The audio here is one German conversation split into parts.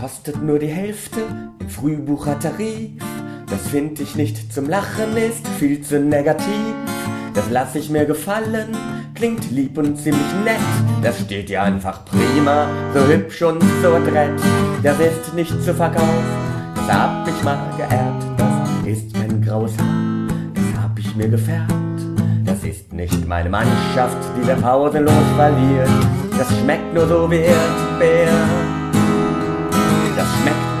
kostet nur die Hälfte im Frühbuchertarif. Das find ich nicht zum Lachen, ist viel zu negativ. Das lass ich mir gefallen, klingt lieb und ziemlich nett. Das steht ja einfach prima, so hübsch und so adrett. Das ist nicht zu verkaufen, das hab ich mal geerbt. Das ist kein graues Haar, das hab ich mir gefärbt. Das ist nicht meine Mannschaft, die wir pausenlos verliert. Das schmeckt nur so wie Erdbeer.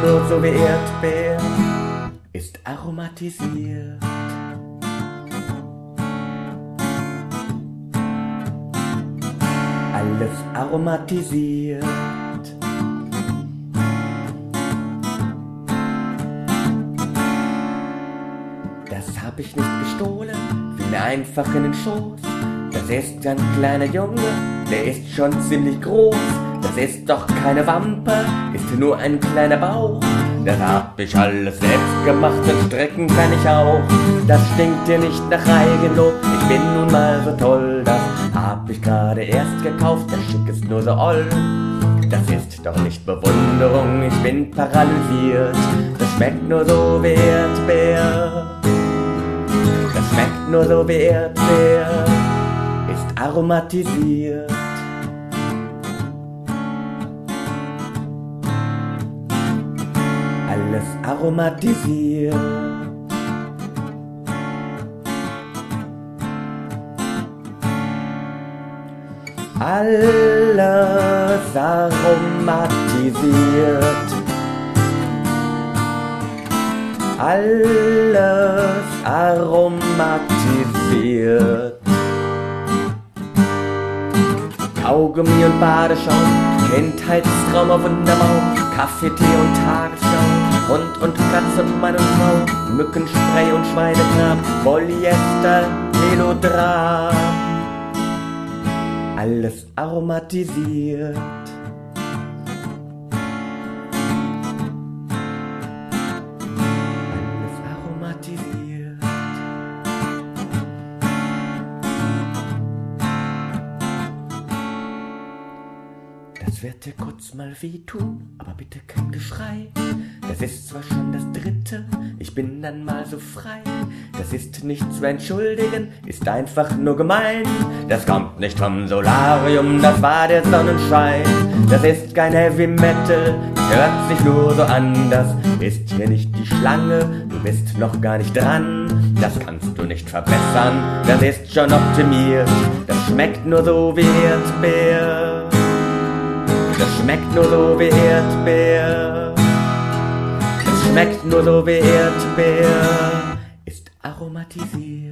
Nur so wie Erdbeer. Ist aromatisiert. Alles aromatisiert. Das hab ich nicht gestohlen, fiel mir einfach in den Schoß. Das ist ein kleiner Junge, der ist schon ziemlich groß. Das ist doch keine Wampe, ist nur ein kleiner Bauch. Das hab ich alles selbst gemacht, und strecken kann ich auch. Das stinkt dir nicht nach Eigenlob, ich bin nun mal so toll. Das hab ich gerade erst gekauft, das Schick ist nur so oll. Das ist doch nicht Bewunderung, ich bin paralysiert. Das schmeckt nur so wie Erdbeer. Das schmeckt nur so wie Erdbeer. Ist aromatisiert. Alles aromatisiert. Alles aromatisiert. Alles aromatisiert. Kaugummi und Badeschaum, Kindheitstraum auf Wunderbaum, Kaffee, Tee und Tagesschau, Hund und Katze, Mann und Frau, Mückenspray und Schweinekram, Polyester, Melodram. Alles aromatisiert. Wird dir kurz mal wehtun, aber bitte kein Geschrei. Das ist zwar schon das dritte, ich bin dann mal so frei. Das ist nicht zu entschuldigen, ist einfach nur gemein. Das kommt nicht vom Solarium, das war der Sonnenschein. Das ist kein Heavy Metal, das hört sich nur so an. Das ist hier nicht die Schlange, du bist noch gar nicht dran. Das kannst du nicht verbessern, das ist schon optimiert. Das schmeckt nur so wie Erdbeer. Das schmeckt nur so wie Erdbeer. Das schmeckt nur so wie Erdbeer. Ist aromatisiert.